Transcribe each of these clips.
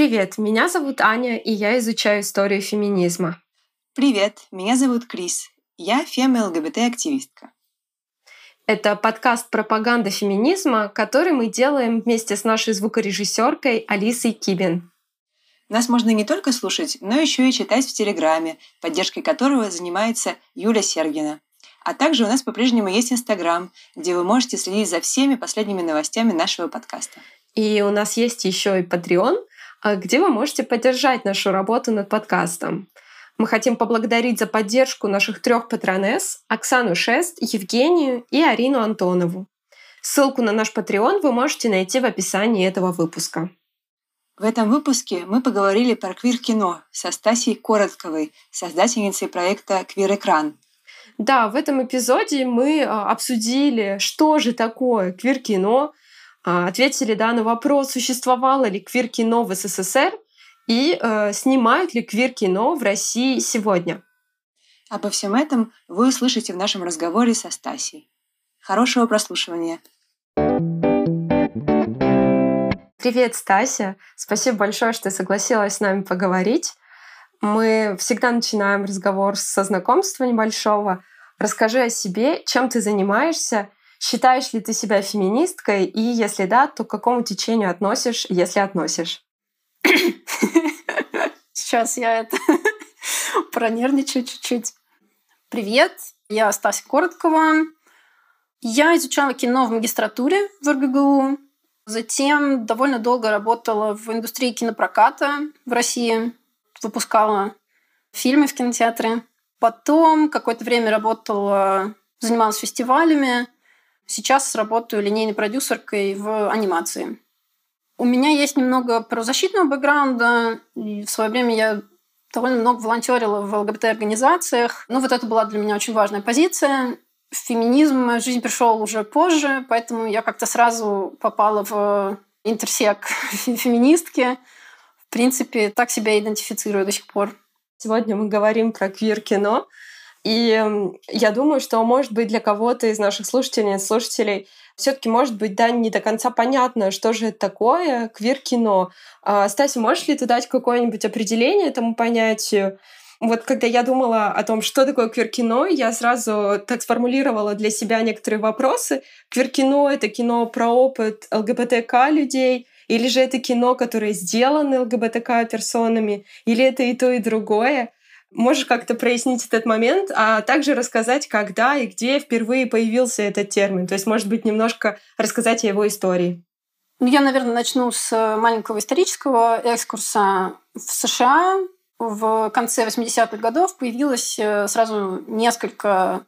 Привет, меня зовут Аня, и я изучаю историю феминизма. Привет, меня зовут Крис. Я фема-ЛГБТ-активистка. Это подкаст «Пропаганда феминизма», который мы делаем вместе с нашей звукорежиссеркой Алисой Кибин. Нас можно не только слушать, но еще и читать в Телеграме, поддержкой которого занимается Юля Сергина. А также у нас по-прежнему есть Инстаграм, где вы можете следить за всеми последними новостями нашего подкаста. И у нас есть еще и Patreon, где вы можете поддержать нашу работу над подкастом. Мы хотим поблагодарить за поддержку наших трех патронесс Оксану Шест, Евгению и Арину Антонову. Ссылку на наш Patreon вы можете найти в описании этого выпуска. В этом выпуске мы поговорили про квир-кино со Стасией Коротковой, создательницей проекта «Квир-экран». Да, в этом эпизоде мы а, обсудили, что же такое квир-кино, а, ответили да, на вопрос, существовало ли квир-кино в СССР — и э, снимают ли квир-кино в России сегодня. Обо всем этом вы услышите в нашем разговоре со Стасией. Хорошего прослушивания. Привет, Стася. Спасибо большое, что ты согласилась с нами поговорить. Мы всегда начинаем разговор со знакомства небольшого. Расскажи о себе, чем ты занимаешься, считаешь ли ты себя феминисткой, и если да, то к какому течению относишь, если относишь? Сейчас я это пронервничаю чуть-чуть. Привет, я Стася Короткова. Я изучала кино в магистратуре в РГГУ. Затем довольно долго работала в индустрии кинопроката в России. Выпускала фильмы в кинотеатре. Потом какое-то время работала, занималась фестивалями. Сейчас работаю линейной продюсеркой в анимации. У меня есть немного правозащитного бэкграунда. И в свое время я довольно много волонтерила в ЛГБТ-организациях. Ну, вот это была для меня очень важная позиция. Феминизм в мою жизнь пришел уже позже, поэтому я как-то сразу попала в интерсек феминистки. В принципе, так себя идентифицирую до сих пор. Сегодня мы говорим про квир-кино. И я думаю, что, может быть, для кого-то из наших слушателей, слушателей все-таки, может быть, да, не до конца понятно, что же это такое квир-кино. А, Стася, можешь ли ты дать какое-нибудь определение этому понятию? Вот когда я думала о том, что такое квир-кино, я сразу так сформулировала для себя некоторые вопросы. Квир-кино — это кино про опыт ЛГБТК людей, или же это кино, которое сделано ЛГБТК-персонами, или это и то, и другое. Можешь как-то прояснить этот момент, а также рассказать, когда и где впервые появился этот термин? То есть, может быть, немножко рассказать о его истории. Ну, я, наверное, начну с маленького исторического экскурса. В США в конце 80-х годов появилось э, сразу несколько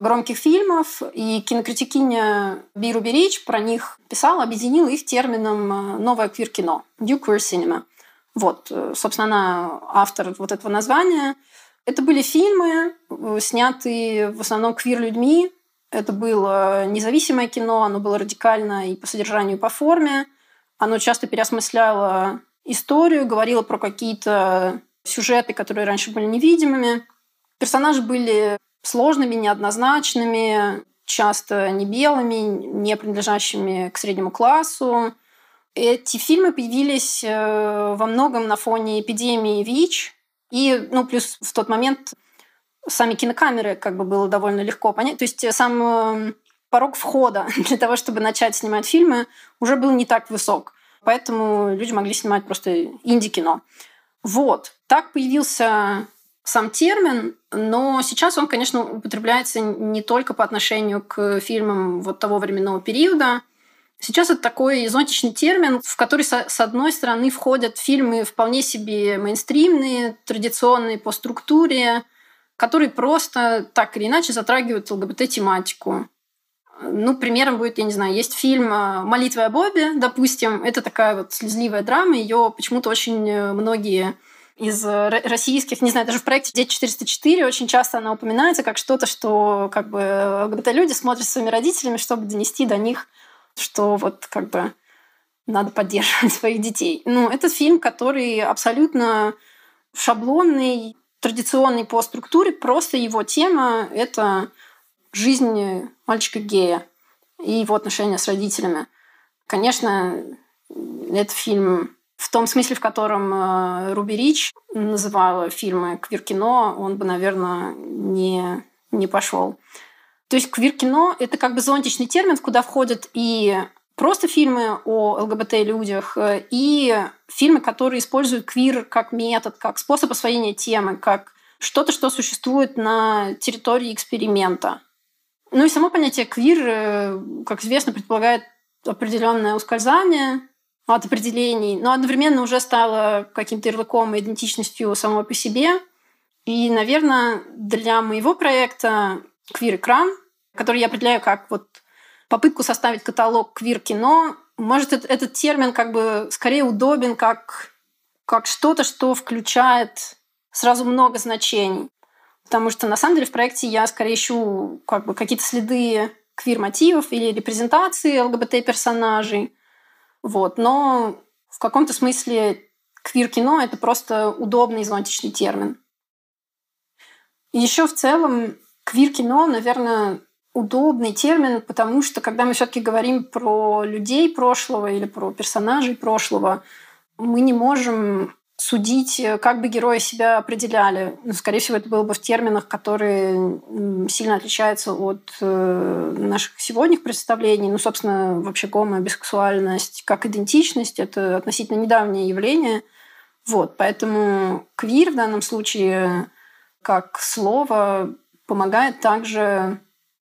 громких фильмов, и кинокритикиня Биру Берич про них писала, объединила их термином э, «новое квир-кино» – «New Queer Cinema». Вот, э, собственно, она автор вот этого названия. Это были фильмы, э, снятые в основном квир-людьми. Это было независимое кино, оно было радикально и по содержанию, и по форме. Оно часто переосмысляло историю, говорило про какие-то сюжеты, которые раньше были невидимыми. Персонажи были сложными, неоднозначными, часто не белыми, не принадлежащими к среднему классу. Эти фильмы появились э, во многом на фоне эпидемии ВИЧ. И, ну, плюс в тот момент сами кинокамеры как бы было довольно легко понять. То есть сам э, порог входа для того, чтобы начать снимать фильмы, уже был не так высок. Поэтому люди могли снимать просто инди-кино. Вот. Так появился сам термин, но сейчас он, конечно, употребляется не только по отношению к фильмам вот того временного периода, Сейчас это такой зонтичный термин, в который, с одной стороны, входят фильмы вполне себе мейнстримные, традиционные по структуре, которые просто так или иначе затрагивают ЛГБТ-тематику. Ну, примером будет, я не знаю, есть фильм э, «Молитва о Бобе», допустим. Это такая вот слезливая драма. Ее почему-то очень э, многие из российских, не знаю, даже в проекте «Дети 404» очень часто она упоминается как что-то, что как бы ЛГБТ-люди смотрят со своими родителями, чтобы донести до них что вот как бы надо поддерживать своих детей. Ну, это фильм, который абсолютно шаблонный, традиционный по структуре, просто его тема — это жизнь мальчика-гея и его отношения с родителями. Конечно, этот фильм в том смысле, в котором э, Руби Рич называла фильмы квир-кино, он бы, наверное, не, не пошел. То есть квир-кино — это как бы зонтичный термин, куда входят и просто фильмы о ЛГБТ-людях, э, и фильмы, которые используют квир как метод, как способ освоения темы, как что-то, что существует на территории эксперимента. Ну и само понятие квир, э, как известно, предполагает определенное ускользание от определений, но одновременно уже стало каким-то ярлыком и идентичностью самого по себе. И, наверное, для моего проекта «Квир-экран», который я определяю как вот попытку составить каталог квир-кино, может, этот, термин как бы скорее удобен как, как что-то, что включает сразу много значений. Потому что на самом деле в проекте я скорее ищу как бы какие-то следы квир-мотивов или репрезентации ЛГБТ-персонажей. Вот. Но в каком-то смысле квир-кино — это просто удобный зонтичный термин. Еще в целом квир-кино, наверное, удобный термин, потому что когда мы все-таки говорим про людей прошлого или про персонажей прошлого, мы не можем судить, как бы герои себя определяли. Ну, скорее всего, это было бы в терминах, которые сильно отличаются от э, наших сегодняшних представлений. Ну, собственно, вообще гомо, бисексуальность как идентичность – это относительно недавнее явление. Вот, поэтому квир в данном случае как слово помогает также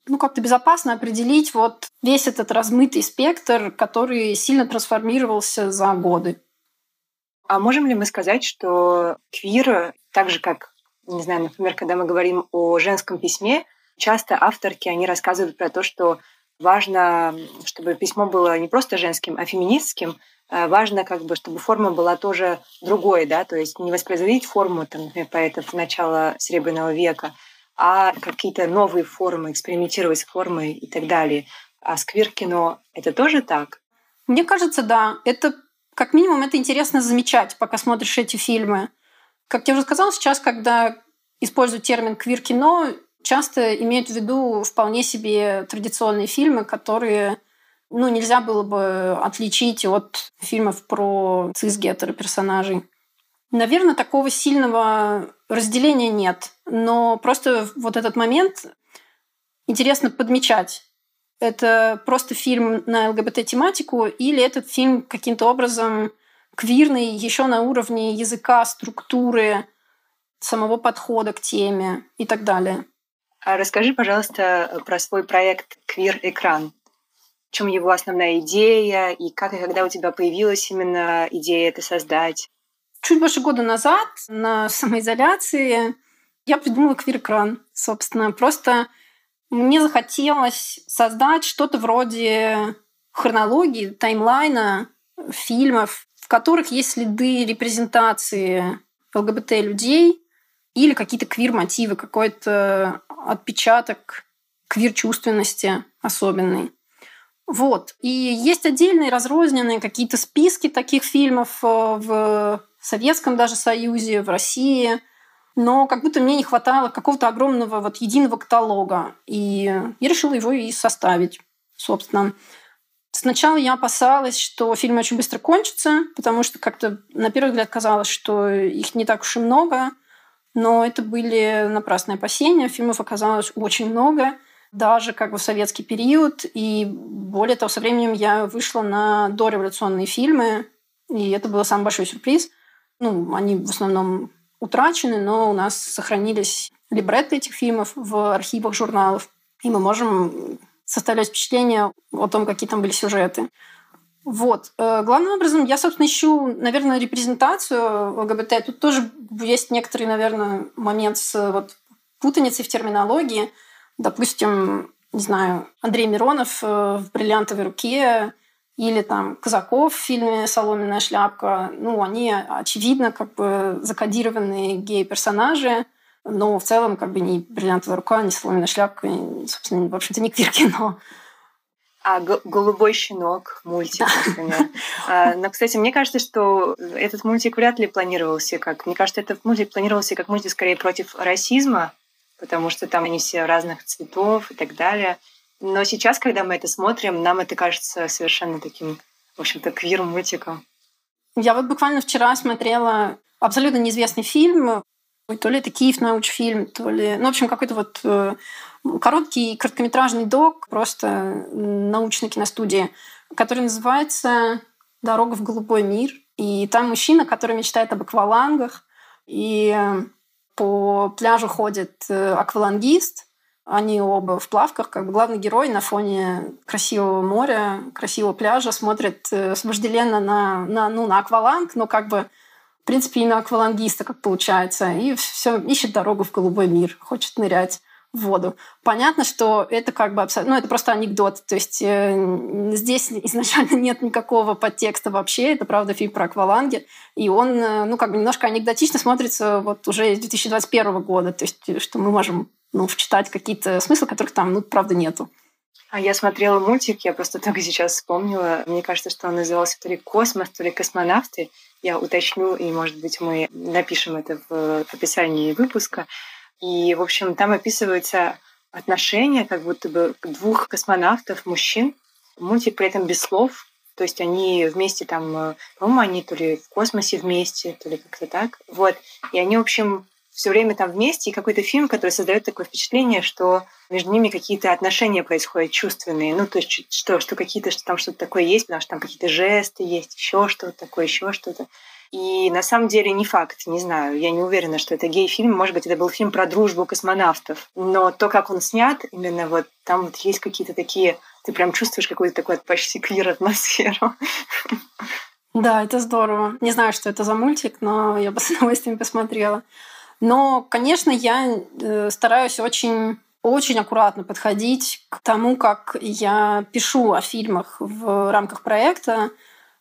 ну, как-то безопасно определить вот весь этот размытый спектр, который сильно трансформировался за годы. А можем ли мы сказать, что квир, так же как, не знаю, например, когда мы говорим о женском письме, часто авторки, они рассказывают про то, что важно, чтобы письмо было не просто женским, а феминистским, а важно, как бы, чтобы форма была тоже другой, да, то есть не воспроизводить форму, там, например, поэтов начала Серебряного века, а какие-то новые формы, экспериментировать с формой и так далее. А сквир-кино — это тоже так? Мне кажется, да. Это, как минимум, это интересно замечать, пока смотришь эти фильмы. Как я уже сказала, сейчас, когда используют термин квир-кино, часто имеют в виду вполне себе традиционные фильмы, которые ну, нельзя было бы отличить от фильмов про цис-гетеро персонажей. Наверное, такого сильного разделения нет. Но просто вот этот момент интересно подмечать. Это просто фильм на ЛГБТ-тематику или этот фильм каким-то образом квирный еще на уровне языка, структуры, самого подхода к теме и так далее. А расскажи, пожалуйста, про свой проект «Квир-экран». В чем его основная идея и как и когда у тебя появилась именно идея это создать? Чуть больше года назад на самоизоляции я придумала квир-экран, собственно. Просто мне захотелось создать что-то вроде хронологии, таймлайна фильмов, в которых есть следы репрезентации ЛГБТ-людей или какие-то квир-мотивы, какой-то отпечаток квир-чувственности особенный. Вот. И есть отдельные разрозненные какие-то списки таких фильмов э, в Советском даже Союзе, в России. Но как будто мне не хватало какого-то огромного вот единого каталога. И я решила его и составить, собственно. Сначала я опасалась, что фильмы очень быстро кончатся, потому что как-то на первый взгляд казалось, что их не так уж и много. Но это были напрасные опасения. Фильмов оказалось очень много даже как бы в советский период. И более того, со временем я вышла на дореволюционные фильмы, и это был самый большой сюрприз. Ну, они в основном утрачены, но у нас сохранились либретты этих фильмов в архивах журналов, и мы можем составлять впечатление о том, какие там были сюжеты. Вот. Э, главным образом я, собственно, ищу, наверное, репрезентацию ЛГБТ. Тут тоже есть некоторый, наверное, момент с вот, путаницей в терминологии – Допустим, не знаю, Андрей Миронов э, в «Бриллиантовой руке» или там Казаков в фильме «Соломенная шляпка». Ну, они, очевидно, как бы закодированные гей-персонажи, но в целом как бы ни «Бриллиантовая рука», ни «Соломенная шляпка», и, собственно, в общем-то, не квир-кино. А «Голубой щенок» мультик, например. А, но, кстати, мне кажется, что этот мультик вряд ли планировался как... Мне кажется, этот мультик планировался как мультик скорее против расизма, потому что там они все разных цветов и так далее. Но сейчас, когда мы это смотрим, нам это кажется совершенно таким, в общем-то, квир-мультиком. Я вот буквально вчера смотрела абсолютно неизвестный фильм, то ли это Киев научфильм, то ли... Ну, в общем, какой-то вот э, короткий короткометражный док, просто научной киностудии, который называется «Дорога в голубой мир». И там мужчина, который мечтает об аквалангах, и по пляжу ходит э, аквалангист, они оба в плавках, как бы главный герой на фоне красивого моря, красивого пляжа смотрит э, вожделенно на, на, ну, на акваланг, но как бы в принципе и на аквалангиста, как получается, и все ищет дорогу в голубой мир, хочет нырять в воду. Понятно, что это как бы абсолютно, ну, это просто анекдот. То есть э, здесь изначально нет никакого подтекста вообще. Это, правда, фильм про акваланги. И он, э, ну, как бы немножко анекдотично смотрится вот уже с 2021 года. То есть э, что мы можем ну, вчитать какие-то смыслы, которых там, ну, правда, нету. А я смотрела мультик, я просто только сейчас вспомнила. Мне кажется, что он назывался то ли «Космос», то ли «Космонавты». Я уточню, и, может быть, мы напишем это в описании выпуска. И, в общем, там описываются отношения как будто бы двух космонавтов, мужчин. Мультик при этом без слов. То есть они вместе там, э, по-моему, они то ли в космосе вместе, то ли как-то так. Вот. И они, в общем, все время там вместе, и какой-то фильм, который создает такое впечатление, что между ними какие-то отношения происходят чувственные. Ну, то есть что, что какие-то, что там что-то такое есть, потому что там какие-то жесты есть, еще что-то такое, еще что-то. И на самом деле не факт, не знаю, я не уверена, что это гей-фильм. Может быть, это был фильм про дружбу космонавтов. Но то, как он снят, именно вот там вот есть какие-то такие... Ты прям чувствуешь какую-то такую почти квир-атмосферу. Да, это здорово. Не знаю, что это за мультик, но я бы с удовольствием посмотрела. Но, конечно, я э, стараюсь очень очень аккуратно подходить к тому, как я пишу о фильмах в рамках проекта.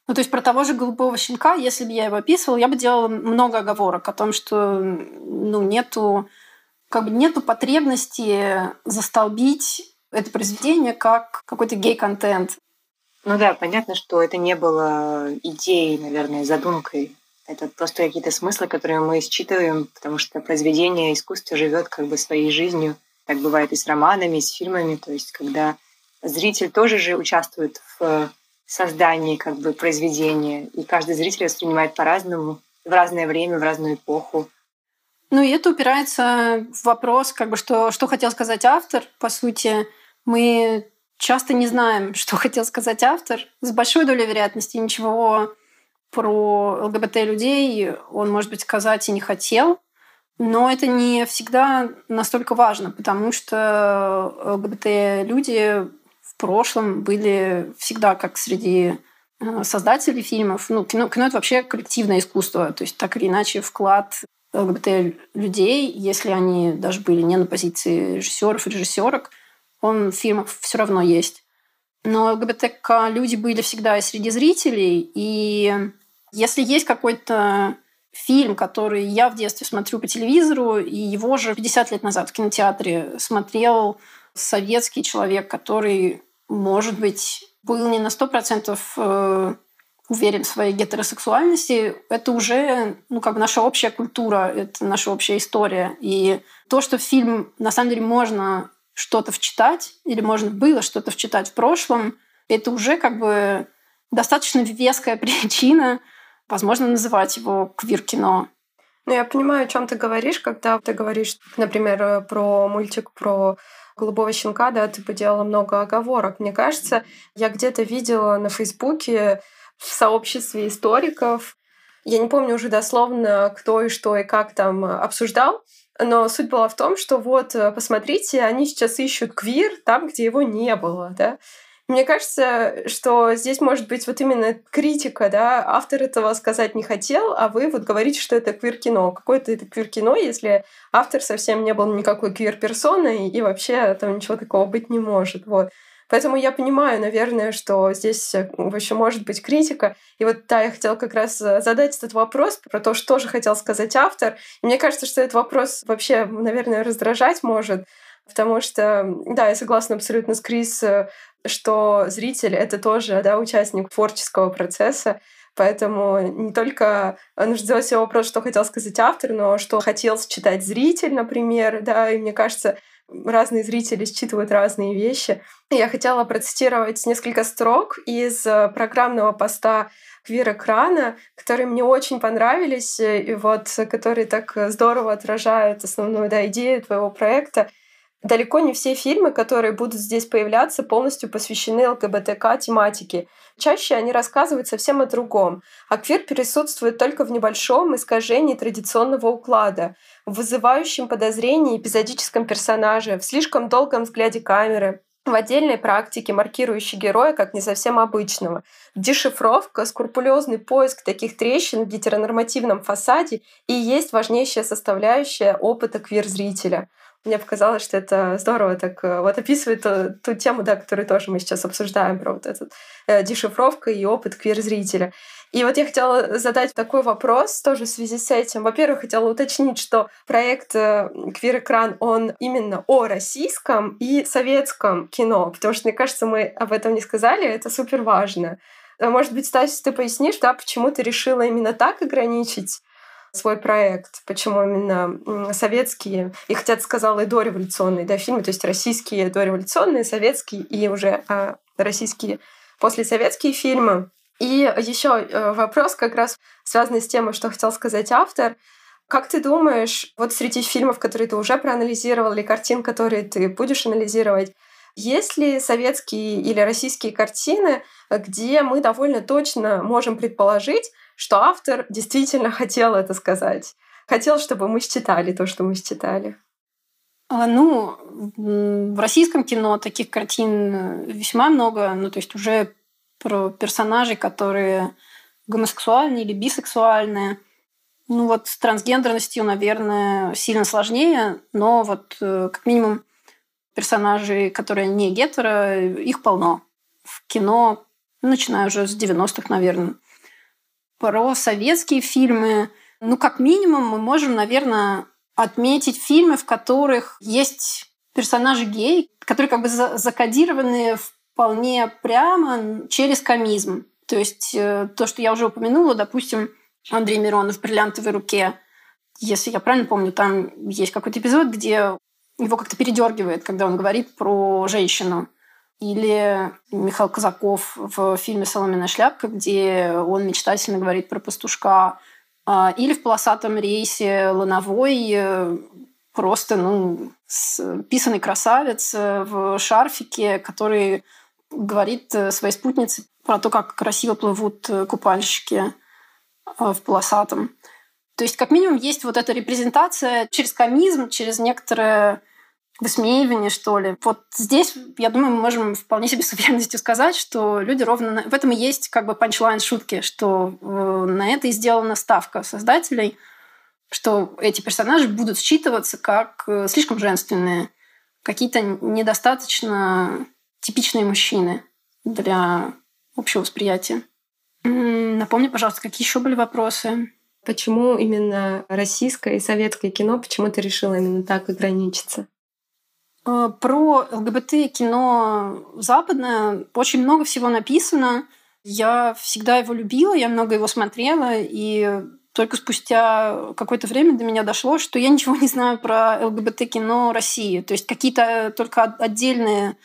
Ну, то есть про того же голубого щенка, если бы я его описывала, я бы делала много оговорок о том, что ну, нету, как бы нету потребности застолбить это произведение как какой-то гей-контент. Ну да, понятно, что это не было идеей, наверное, задумкой. Это просто какие-то смыслы, которые мы считываем, потому что произведение искусства живет как бы своей жизнью. Так бывает и с романами, и с фильмами. То есть, когда зритель тоже же участвует в создании как бы произведения, и каждый зритель воспринимает по-разному, в разное время, в разную эпоху. Ну и это упирается в вопрос, как бы, что, что хотел сказать автор. По сути, мы часто не знаем, что хотел сказать автор. С большой долей вероятности ничего про ЛГБТ-людей он, может быть, сказать и не хотел. Но это не всегда настолько важно, потому что ЛГБТ-люди прошлом были всегда как среди э, создателей фильмов. Ну, кино, кино — это вообще коллективное искусство. То есть так или иначе вклад ЛГБТ-людей, если они даже были не на позиции режиссеров и режиссерок, он в фильмах все равно есть. Но ЛГБТК-люди были всегда и среди зрителей, и если есть какой-то фильм, который я в детстве смотрю по телевизору, и его же 50 лет назад в кинотеатре смотрел советский человек, который может быть, был не на сто процентов э, уверен в своей гетеросексуальности, это уже ну, как наша общая культура, это наша общая история. И то, что в фильм на самом деле можно что-то вчитать, или можно было что-то вчитать в прошлом, это уже как бы достаточно веская причина, возможно, называть его квир-кино. Ну, я понимаю, о чем ты говоришь, когда ты говоришь, например, про мультик про голубого щенка, да, ты поделала много оговорок. Мне кажется, я где-то видела на Фейсбуке в сообществе историков, я не помню уже дословно, кто и что и как там обсуждал, но суть была в том, что вот, посмотрите, они сейчас ищут квир там, где его не было, да. Мне кажется, что здесь может быть вот именно критика, да, автор этого сказать не хотел, а вы вот говорите, что это квир-кино. Какое-то это квир-кино, если автор совсем не был никакой квир-персоной, и вообще там ничего такого быть не может, вот. Поэтому я понимаю, наверное, что здесь вообще может быть критика. И вот да, я хотела как раз задать этот вопрос про то, что же хотел сказать автор. И мне кажется, что этот вопрос вообще, наверное, раздражать может, Потому что, да, я согласна абсолютно с Крис, что зритель — это тоже да, участник творческого процесса, Поэтому не только нужно задать себе вопрос, что хотел сказать автор, но что хотел считать зритель, например, да, и мне кажется, разные зрители считывают разные вещи. Я хотела процитировать несколько строк из программного поста квир-экрана, которые мне очень понравились, э, и вот которые так здорово отражают основную да, идею твоего проекта. Далеко не все фильмы, которые будут здесь появляться, полностью посвящены ЛГБТК тематике. Чаще они рассказывают совсем о другом. А квир присутствует только в небольшом искажении традиционного уклада, в вызывающем подозрение эпизодическом персонаже, в слишком долгом взгляде камеры, в отдельной практике, маркирующей героя как не совсем обычного. Дешифровка, скрупулезный поиск таких трещин в гетеронормативном фасаде и есть важнейшая составляющая опыта квир-зрителя. Мне показалось, что это здорово так э, вот описывает ту, э, ту тему, да, которую тоже мы сейчас обсуждаем, про вот эту э, дешифровка и опыт квир-зрителя. И вот я хотела задать такой вопрос тоже в связи с этим. Во-первых, хотела уточнить, что проект э, «Квир-экран», он именно о российском и советском кино, потому что, мне кажется, мы об этом не сказали, это супер важно. Может быть, Стась, ты пояснишь, да, почему ты решила именно так ограничить свой проект, почему именно советские, и хотя ты сказала и дореволюционные да, фильмы, то есть российские дореволюционные, советские и уже а, российские послесоветские фильмы. И еще э, вопрос как раз связанный с тем, что хотел сказать автор. Как ты думаешь, вот среди фильмов, которые ты уже проанализировал, или картин, которые ты будешь анализировать, есть ли советские или российские картины, где мы довольно точно можем предположить, что автор действительно хотел это сказать. Хотел, чтобы мы считали то, что мы считали. А, ну, в российском кино таких картин весьма много. Ну, то есть уже про персонажей, которые гомосексуальные или бисексуальные. Ну вот с трансгендерностью, наверное, сильно сложнее, но вот э, как минимум персонажей, которые не гетеро, их полно. В кино, начиная уже с 90-х, наверное про советские фильмы. Ну, как минимум, мы можем, наверное, отметить фильмы, в которых есть персонажи гей, которые как бы закодированы вполне прямо через комизм. То есть э, то, что я уже упомянула, допустим, Андрей Миронов в «Бриллиантовой руке», если я правильно помню, там есть какой-то эпизод, где его как-то передергивает, когда он говорит про женщину. Или Михаил Казаков в фильме «Соломенная шляпка», где он мечтательно говорит про пастушка. А, или в «Полосатом рейсе» Лановой э, просто ну, писанный красавец э, в шарфике, который говорит э, своей спутнице про то, как красиво плывут купальщики в полосатом. То есть, как минимум, есть вот эта репрезентация через комизм, через некоторое высмеивание, что ли. Вот здесь, я думаю, мы можем вполне себе с уверенностью сказать, что люди ровно... На... В этом и есть как бы панчлайн шутки, что э, на это и сделана ставка создателей, что эти персонажи будут считываться как э, слишком женственные, какие-то недостаточно типичные мужчины для общего восприятия. Напомни, пожалуйста, какие еще были вопросы? Почему именно российское и советское кино, почему ты решила именно так ограничиться? Э, про ЛГБТ кино западное очень много всего написано. Я всегда его любила, я много его смотрела, и только спустя какое-то время до меня дошло, что я ничего не знаю про ЛГБТ-кино России. То есть какие-то только отдельные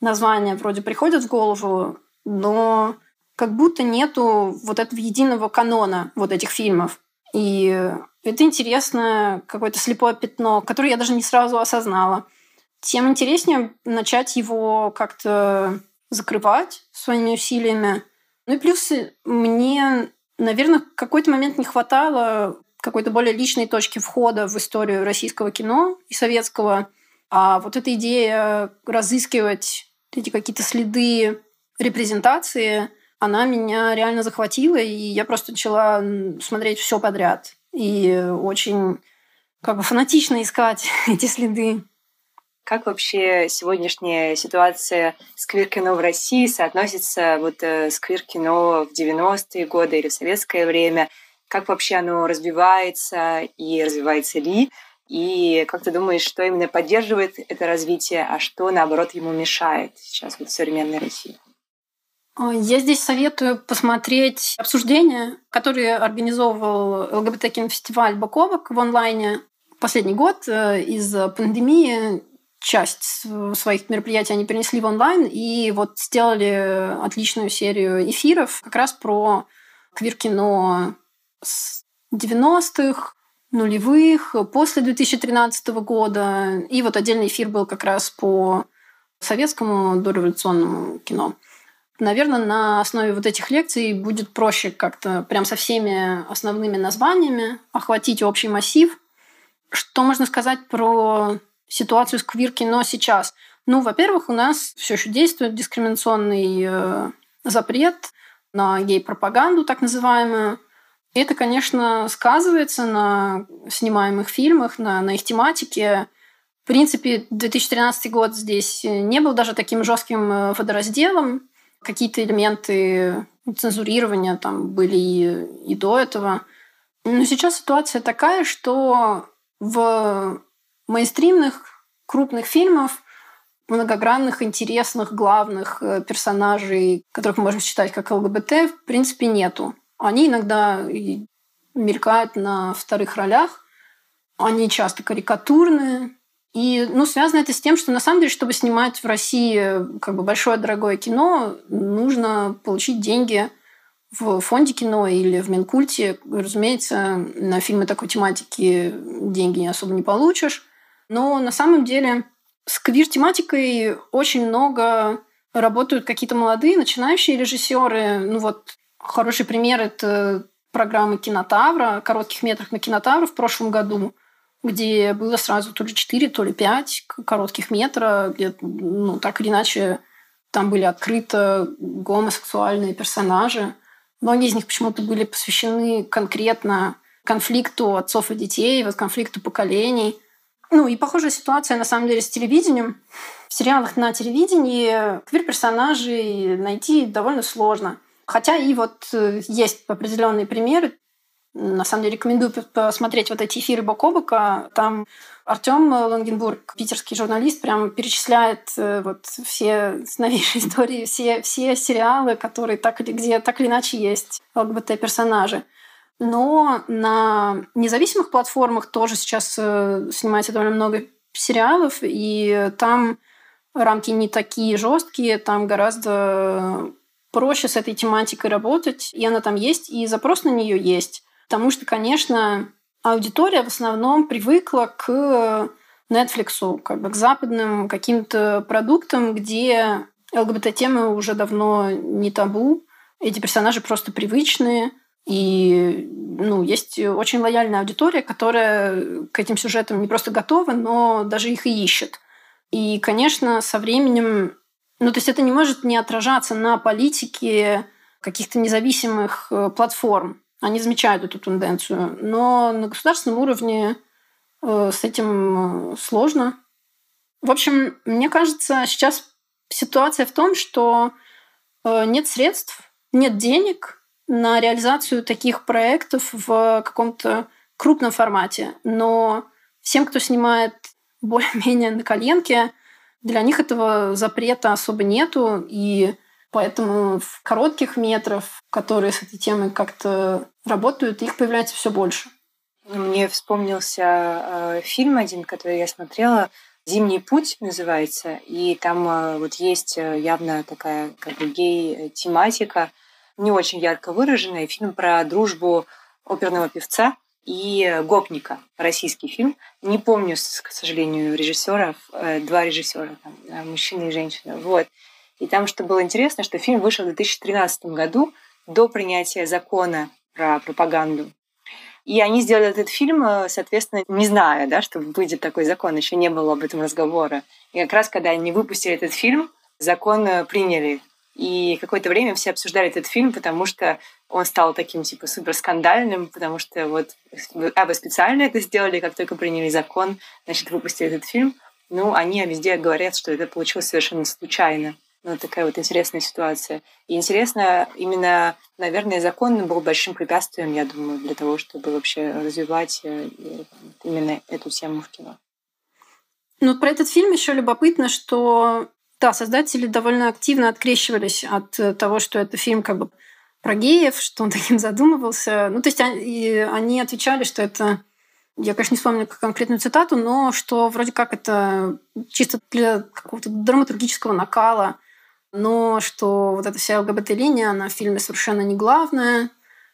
названия вроде приходят в голову, но как будто нету вот этого единого канона вот этих фильмов. И это интересно, какое-то слепое пятно, которое я даже не сразу осознала тем интереснее начать его как-то закрывать своими усилиями. Ну и плюс мне, наверное, в какой-то момент не хватало какой-то более личной точки входа в историю российского кино и советского. А вот эта идея разыскивать эти какие-то следы репрезентации, она меня реально захватила, и я просто начала смотреть все подряд. И очень как бы фанатично искать эти следы. Как вообще сегодняшняя ситуация с квир-кино в России соотносится вот э, с квир-кино в 90-е годы или в советское время? Как вообще оно развивается и развивается ли? И как ты думаешь, что именно поддерживает это развитие, а что, наоборот, ему мешает сейчас вот в современной России? Я здесь советую посмотреть обсуждения, которые организовывал ЛГБТ-кинофестиваль «Баковок» в онлайне последний год э, из пандемии часть своих мероприятий они перенесли в онлайн и вот сделали отличную серию эфиров как раз про квир-кино с 90-х, нулевых, после 2013 года. И вот отдельный эфир был как раз по советскому дореволюционному кино. Наверное, на основе вот этих лекций будет проще как-то прям со всеми основными названиями охватить общий массив. Что можно сказать про ситуацию с квир-кино сейчас? Ну, во-первых, у нас все еще действует дискриминационный э, запрет на гей-пропаганду, так называемую. И это, конечно, сказывается на снимаемых фильмах, на, на их тематике. В принципе, 2013 год здесь не был даже таким жестким э, водоразделом. Какие-то элементы цензурирования там были и, и до этого. Но сейчас ситуация такая, что в мейнстримных крупных фильмах многогранных, интересных, главных э, персонажей, которых мы можем считать как ЛГБТ, в принципе, нету. Они иногда мелькают на вторых ролях. Они часто карикатурные. И ну, связано это с тем, что на самом деле, чтобы снимать в России как бы большое дорогое кино, нужно получить деньги в фонде кино или в Минкульте. Разумеется, на фильмы такой тематики деньги особо не получишь. Но на самом деле с квир-тематикой очень много работают какие-то молодые, начинающие режиссеры. Ну вот хороший пример – это программы «Кинотавра», коротких метрах на «Кинотавра» в прошлом году, где было сразу то ли 4, то ли 5 коротких метра, где, ну, так или иначе, там были открыто гомосексуальные персонажи. Многие из них почему-то были посвящены конкретно конфликту отцов и детей, вот конфликту поколений. Ну и похожая ситуация на самом деле с телевидением. В сериалах на телевидении квир-персонажей найти довольно сложно. Хотя и вот э, есть определенные примеры. На самом деле рекомендую посмотреть вот эти эфиры бок о бока. Там Артем Лонгенбург, питерский журналист, прям перечисляет э, вот все новейшие истории, все, все сериалы, которые так или где так или иначе есть ЛГБТ-персонажи. Но на независимых платформах тоже сейчас э, снимается довольно много сериалов, и там рамки не такие жесткие, там гораздо проще с этой тематикой работать, и она там есть, и запрос на нее есть. Потому что, конечно, аудитория в основном привыкла к Netflix, как бы к западным каким-то продуктам, где ЛГБТ-темы уже давно не табу, эти персонажи просто привычные – и ну, есть очень лояльная аудитория, которая к этим сюжетам не просто готова, но даже их и ищет. И, конечно, со временем... Ну, то есть это не может не отражаться на политике каких-то независимых э, платформ. Они замечают эту тенденцию. Но на государственном уровне э, с этим э, сложно. В общем, мне кажется, сейчас ситуация в том, что нет средств, нет денег, на реализацию таких проектов в каком-то крупном формате. Но всем, кто снимает более-менее на коленке, для них этого запрета особо нету, и поэтому в коротких метров, которые с этой темой как-то работают, их появляется все больше. Мне вспомнился э, фильм один, который я смотрела, «Зимний путь» называется, и там э, вот есть э, явно такая как бы гей-тематика, не очень ярко выраженная. Фильм про дружбу оперного певца и гопника. Российский фильм. Не помню, к сожалению, режиссеров. Э, два режиссера, там, э, мужчина и женщина. Вот. И там, что было интересно, что фильм вышел в 2013 году, до принятия закона про пропаганду. И они сделали этот фильм, э, соответственно, не зная, да, что выйдет такой закон, еще не было об этом разговора. И как раз, когда они выпустили этот фильм, закон приняли и какое-то время все обсуждали этот фильм, потому что он стал таким, типа, супер скандальным, потому что вот а вы специально это сделали, как только приняли закон, значит, выпустили этот фильм. Ну, они везде говорят, что это получилось совершенно случайно. Ну, такая вот интересная ситуация. И интересно, именно, наверное, закон был большим препятствием, я думаю, для того, чтобы вообще развивать э, именно эту тему в кино. Ну, про этот фильм еще любопытно, что да, создатели довольно активно открещивались от э, того, что это фильм как бы про геев, что он таким задумывался. Ну, то есть они, отвечали, что это я, конечно, не вспомню конкретную цитату, но что вроде как это чисто для какого-то драматургического накала, но что вот эта вся ЛГБТ-линия, она в фильме совершенно не главная,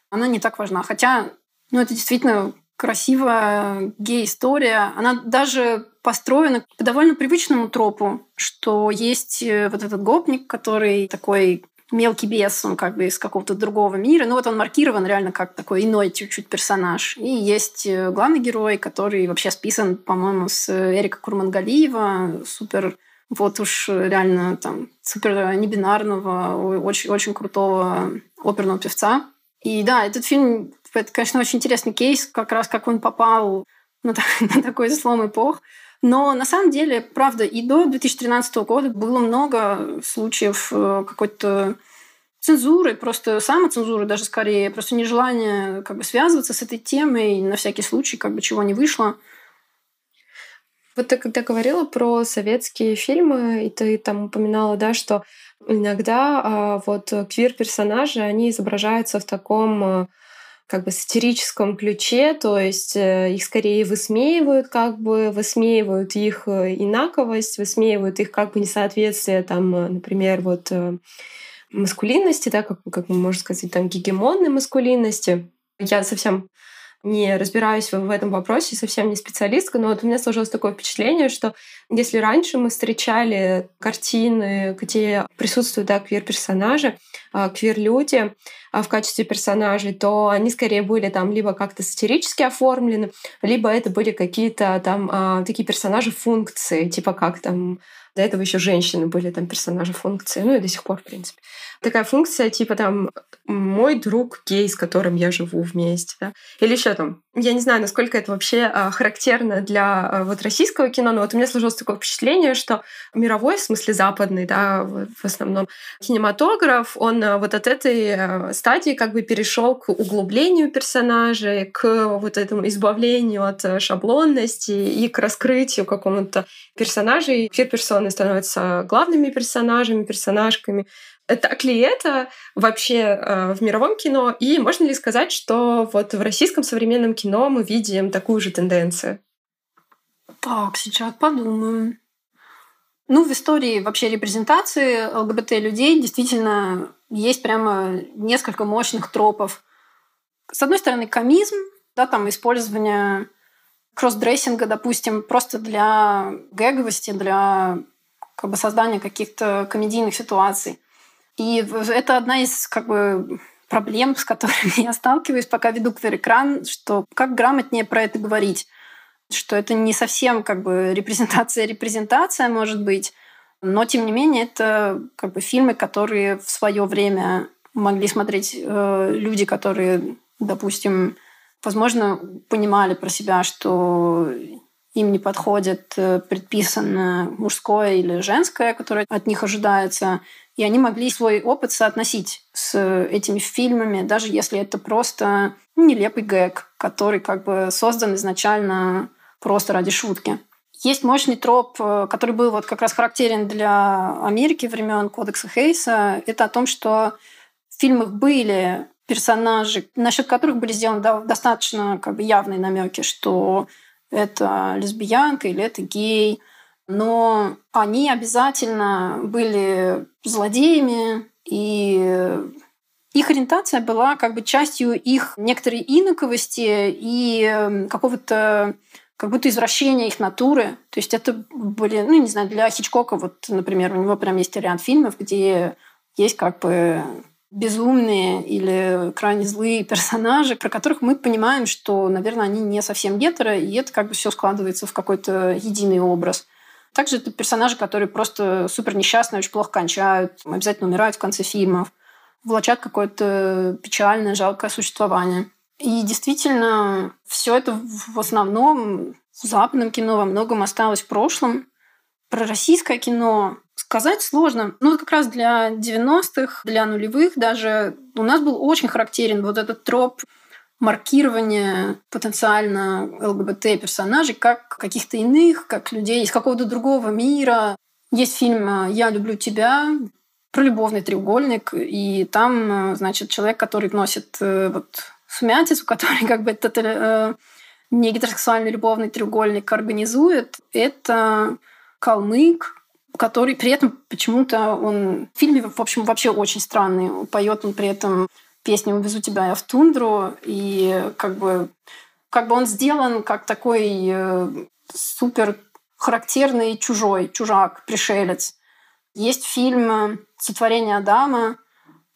она не так важна. Хотя, ну, это действительно красивая гей-история. Она даже построена по довольно привычному тропу, что есть э, вот этот гопник, который такой мелкий бес, он как бы из какого-то другого мира. Ну вот он маркирован реально как такой иной чуть-чуть персонаж. И есть э, главный герой, который вообще списан, по-моему, с Эрика Курмангалиева, супер вот уж реально там супер небинарного, очень, очень крутого оперного певца. И да, этот фильм это, конечно, очень интересный кейс, как раз как он попал на, на такой слом эпох. Но на самом деле, правда, и до 2013 года было много случаев э, какой-то цензуры, просто самоцензуры даже скорее, просто нежелание как бы связываться с этой темой на всякий случай, как бы чего не вышло. Вот ты когда говорила про советские фильмы, и ты там упоминала, да, что иногда а, вот квир-персонажи, они изображаются в таком а, как бы сатирическом ключе, то есть э, их скорее высмеивают, как бы высмеивают их э, инаковость, высмеивают их как бы несоответствие, там, э, например, вот маскулинности, да, как, как можно сказать, там, гегемонной маскулинности. Я совсем не разбираюсь в, этом вопросе, совсем не специалистка, но вот у меня сложилось такое впечатление, что если раньше мы встречали картины, где присутствуют да, квир-персонажи, а, квир-люди а, в качестве персонажей, то они скорее были там либо как-то сатирически оформлены, либо это были какие-то там а, такие персонажи функции, типа как там до этого еще женщины были там персонажи функции, ну и до сих пор, в принципе. Такая функция типа там мой друг гей, с которым я живу вместе, да? Или еще там, я не знаю, насколько это вообще а, характерно для а, вот российского кино, но вот у меня сложилось такое впечатление, что мировой, в смысле западный, да, в основном кинематограф, он а, вот от этой стадии как бы перешел к углублению персонажей, к вот этому избавлению от шаблонности и к раскрытию какому-то персонажей. Квир-персоны становятся главными персонажами, персонажками. Так ли это вообще э, в мировом кино? И можно ли сказать, что вот в российском современном кино мы видим такую же тенденцию? Так, сейчас подумаем. Ну, в истории вообще репрезентации ЛГБТ-людей действительно есть прямо несколько мощных тропов. С одной стороны, комизм, да, там использование кроссдрессинга, допустим, просто для гэговости, для как бы создания каких-то комедийных ситуаций. И это одна из как бы проблем, с которыми я сталкиваюсь, пока веду квир-экран, что как грамотнее про это говорить, что это не совсем как бы репрезентация-репрезентация может быть, но тем не менее это как бы фильмы, которые в свое время могли смотреть э, люди, которые, допустим, возможно, понимали про себя, что им не подходит э, предписанное мужское или женское, которое от них ожидается, и они могли свой опыт соотносить с этими фильмами, даже если это просто нелепый гэг, который как бы создан изначально просто ради шутки. Есть мощный троп, э, который был вот как раз характерен для Америки времен Кодекса Хейса. Это о том, что в фильмах были персонажи, насчет которых были сделаны достаточно как бы явные намеки, что это лесбиянка или это гей, но они обязательно были злодеями, и их ориентация была как бы частью их некоторой инаковости и какого-то как будто извращения их натуры. То есть это были, ну, не знаю, для Хичкока, вот, например, у него прям есть ряд фильмов, где есть как бы безумные или крайне злые персонажи, про которых мы понимаем, что, наверное, они не совсем гетеро, и это как бы все складывается в какой-то единый образ. Также это персонажи, которые просто супер несчастные, очень плохо кончают, обязательно умирают в конце фильмов, влачат какое-то печальное, жалкое существование. И действительно, все это в основном в западном кино во многом осталось в прошлом. Про российское кино сказать сложно. Ну, как раз для 90-х, для нулевых даже у нас был очень характерен вот этот троп маркирование потенциально ЛГБТ-персонажей как каких-то иных, как людей из какого-то другого мира. Есть фильм «Я люблю тебя», про любовный треугольник, и там, значит, человек, который носит э, вот сумятицу, который как бы этот э, не гетеросексуальный любовный треугольник организует, это калмык, который при этом почему-то он в фильме, в общем, вообще очень странный. Поет он при этом песней «Увезу тебя в тундру», и как бы, как бы он сделан как такой э, супер характерный чужой, чужак, пришелец. Есть фильм «Сотворение Адама»,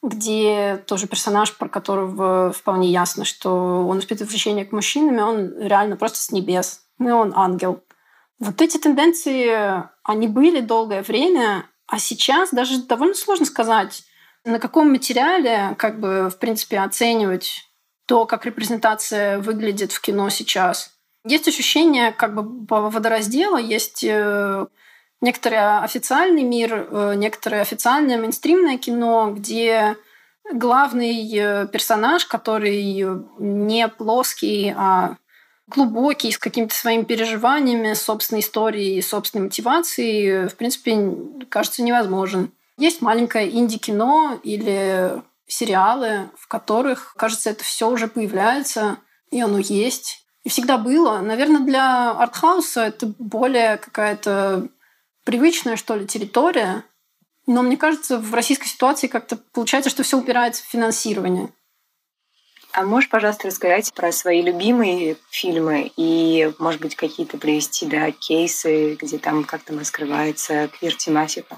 где тоже персонаж, про которого вполне ясно, что он испытывает влечение к мужчинам, и он реально просто с небес. Ну, он ангел. Вот эти тенденции, они были долгое время, а сейчас даже довольно сложно сказать, на каком материале, как бы, в принципе, оценивать то, как репрезентация выглядит в кино сейчас. Есть ощущение как бы водораздела, есть э, некоторый официальный мир, э, некоторое официальное мейнстримное кино, где главный э, персонаж, который не плоский, а глубокий, с какими-то своими переживаниями, собственной историей, собственной мотивацией, в принципе, кажется невозможен. Есть маленькое инди-кино или сериалы, в которых, кажется, это все уже появляется, и оно есть. И всегда было. Наверное, для артхауса это более какая-то привычная, что ли, территория. Но мне кажется, в российской ситуации как-то получается, что все упирается в финансирование. А можешь, пожалуйста, рассказать про свои любимые фильмы и, может быть, какие-то привести, да, кейсы, где там как-то раскрывается квир-тематика?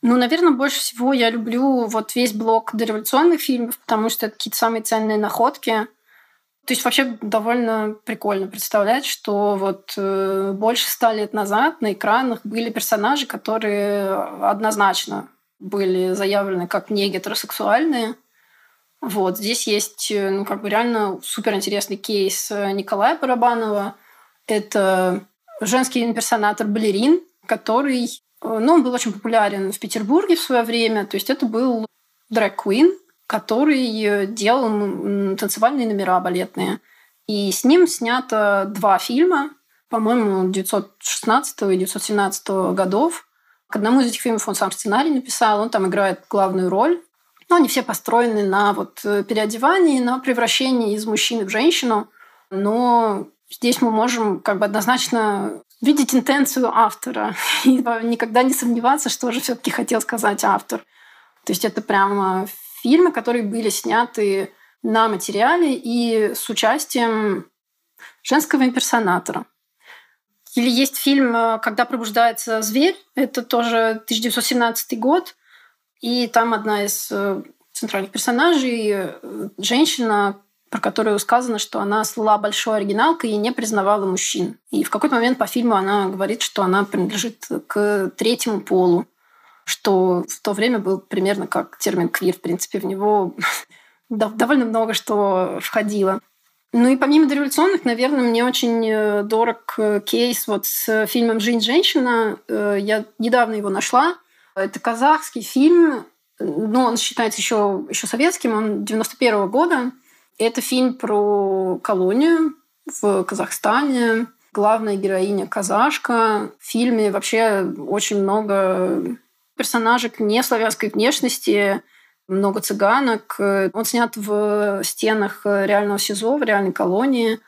Ну, наверное, больше всего я люблю вот весь блок дореволюционных фильмов, потому что это какие-то самые ценные находки. То есть вообще довольно прикольно представлять, что вот э, больше ста лет назад на экранах были персонажи, которые однозначно были заявлены как не гетеросексуальные. Вот здесь есть, э, ну, как бы реально супер интересный кейс Николая Барабанова. Это женский имперсонатор балерин, который, э, ну, он был очень популярен в Петербурге в свое время. То есть это был дрэк-квин, который э, делал танцевальные номера балетные. И с ним снято два фильма, по-моему, 1916 и 1917 годов. К одному из этих фильмов он сам сценарий написал, он там играет главную роль. Но они все построены на вот э, переодевании, на превращении из мужчины в женщину. Но здесь мы можем как бы однозначно видеть интенцию автора и никогда не сомневаться, что же все-таки хотел сказать автор. То есть это прямо фильмы, которые были сняты на материале и с участием женского имперсонатора. Или есть фильм э, «Когда пробуждается зверь». Это тоже 1917 год. И там одна из э, центральных персонажей э, – женщина, про которую сказано, что она слыла большой оригиналкой и не признавала мужчин. И в какой-то момент по фильму она говорит, что она принадлежит к третьему полу что в то время был примерно как термин «квир». В принципе, в него довольно много что входило. Ну и помимо дореволюционных, наверное, мне очень э, дорог кейс вот с фильмом «Жизнь женщина». Я недавно его нашла. Это казахский фильм, ну, он считается еще, еще советским, он 91 -го года. Это фильм про колонию в Казахстане. Главная героиня казашка. В фильме вообще очень много персонажек не славянской внешности, много цыганок. Он снят в стенах реального СИЗО, в реальной колонии.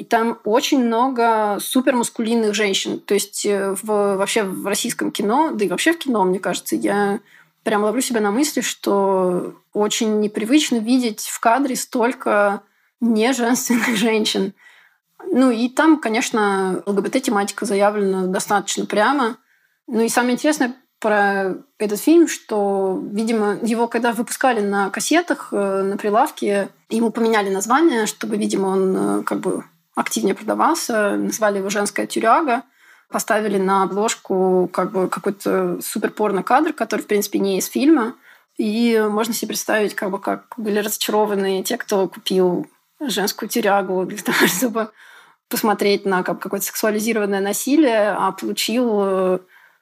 И там очень много супермаскулинных женщин. То есть э, в, вообще в российском кино, да и вообще в кино, мне кажется, я прям ловлю себя на мысли, что очень непривычно видеть в кадре столько неженственных женщин. Ну и там, конечно, ЛГБТ-тематика заявлена достаточно прямо. Ну и самое интересное, про этот фильм, что, видимо, его когда выпускали на кассетах, э, на прилавке, ему поменяли название, чтобы, видимо, он э, как бы активнее продавался, назвали его «Женская тюряга», поставили на обложку как бы какой-то суперпорный кадр, который, в принципе, не из фильма. И можно себе представить, как бы, как были разочарованы те, кто купил женскую тюрягу для того, чтобы посмотреть на как, какое-то сексуализированное насилие, а получил э,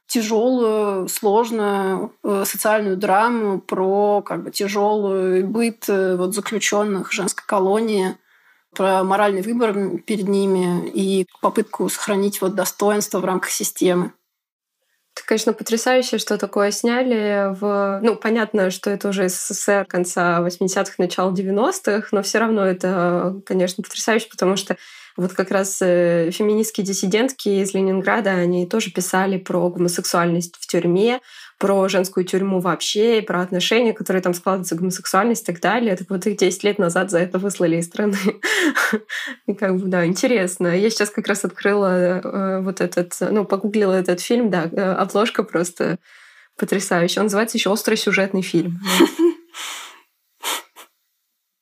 тяжелую, сложную э, социальную драму про как бы тяжелый быт э, вот заключенных женской колонии, про моральный выбор перед ними и попытку сохранить вот достоинство в рамках системы. Это, конечно, потрясающе, что такое сняли в... Ну, понятно, что это уже СССР конца 80-х, начала 90-х, но все равно это, конечно, потрясающе, потому что Вот как раз э, феминистские диссидентки из Ленинграда, они тоже писали про гомосексуальность в тюрьме, про женскую тюрьму вообще, и про отношения, которые там складываются, гомосексуальность и так далее. Так вот их 10 лет назад за это выслали из страны. И как бы, да, интересно. Я сейчас как раз открыла э, вот этот, ну, погуглила этот фильм, да, э, обложка просто потрясающая. Он называется еще «Острый сюжетный фильм».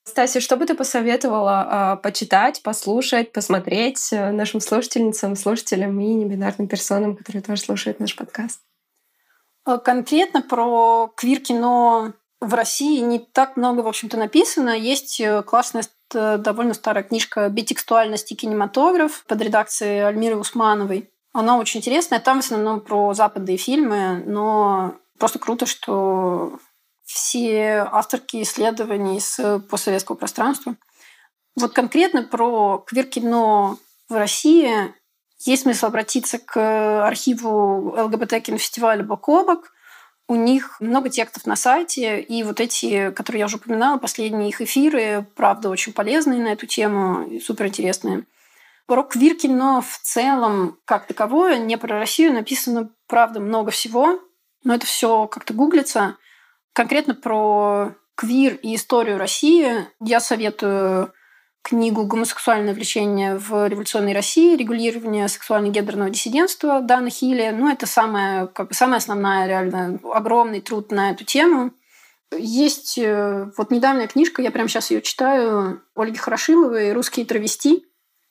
Стася, что бы ты посоветовала э, почитать, послушать, посмотреть э, нашим слушательницам, слушателям и небинарным персонам, которые тоже слушают наш подкаст? Э, конкретно про квир-кино в России не так много, в общем-то, написано. Есть э, классная довольно старая книжка «Битекстуальность и кинематограф» под редакцией Альмиры Усмановой. Она очень интересная. Там в основном про западные фильмы, но просто круто, что все авторки исследований с постсоветского пространства. Вот конкретно про квир-кино в России есть смысл обратиться к архиву ЛГБТ-кинофестиваля «Бок о бок». У них много текстов на сайте, и вот эти, которые я уже упоминала, последние их эфиры, правда, очень полезные на эту тему, суперинтересные. Рок-квир-кино в целом, как таковое, не про Россию, написано, правда, много всего, но это все как-то гуглится. Конкретно про квир и историю России я советую книгу «Гомосексуальное влечение в революционной России. Регулирование сексуально-гендерного диссидентства» Дана Хилли. Ну, это самая, как бы, самая основная, реально, огромный труд на эту тему. Есть э, вот недавняя книжка, я прямо сейчас ее читаю, Ольги Хорошиловой «Русские травести».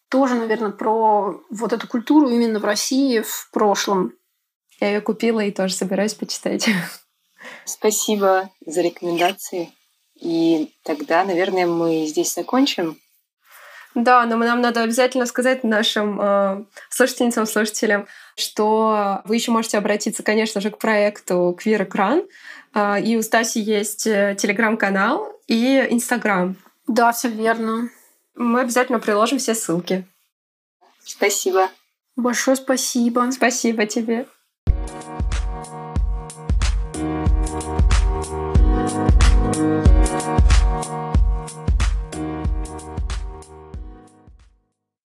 Тоже, наверное, про вот эту культуру именно в России в прошлом. Я ее купила и тоже собираюсь почитать. Спасибо за рекомендации. И тогда, наверное, мы здесь закончим. Да, но нам надо обязательно сказать нашим э, слушательницам, слушателям, что вы еще можете обратиться, конечно же, к проекту Queer Экран. Э, и у Стаси есть э, телеграм-канал и инстаграм. Да, все верно. Мы обязательно приложим все ссылки. Спасибо. Большое спасибо. Спасибо тебе.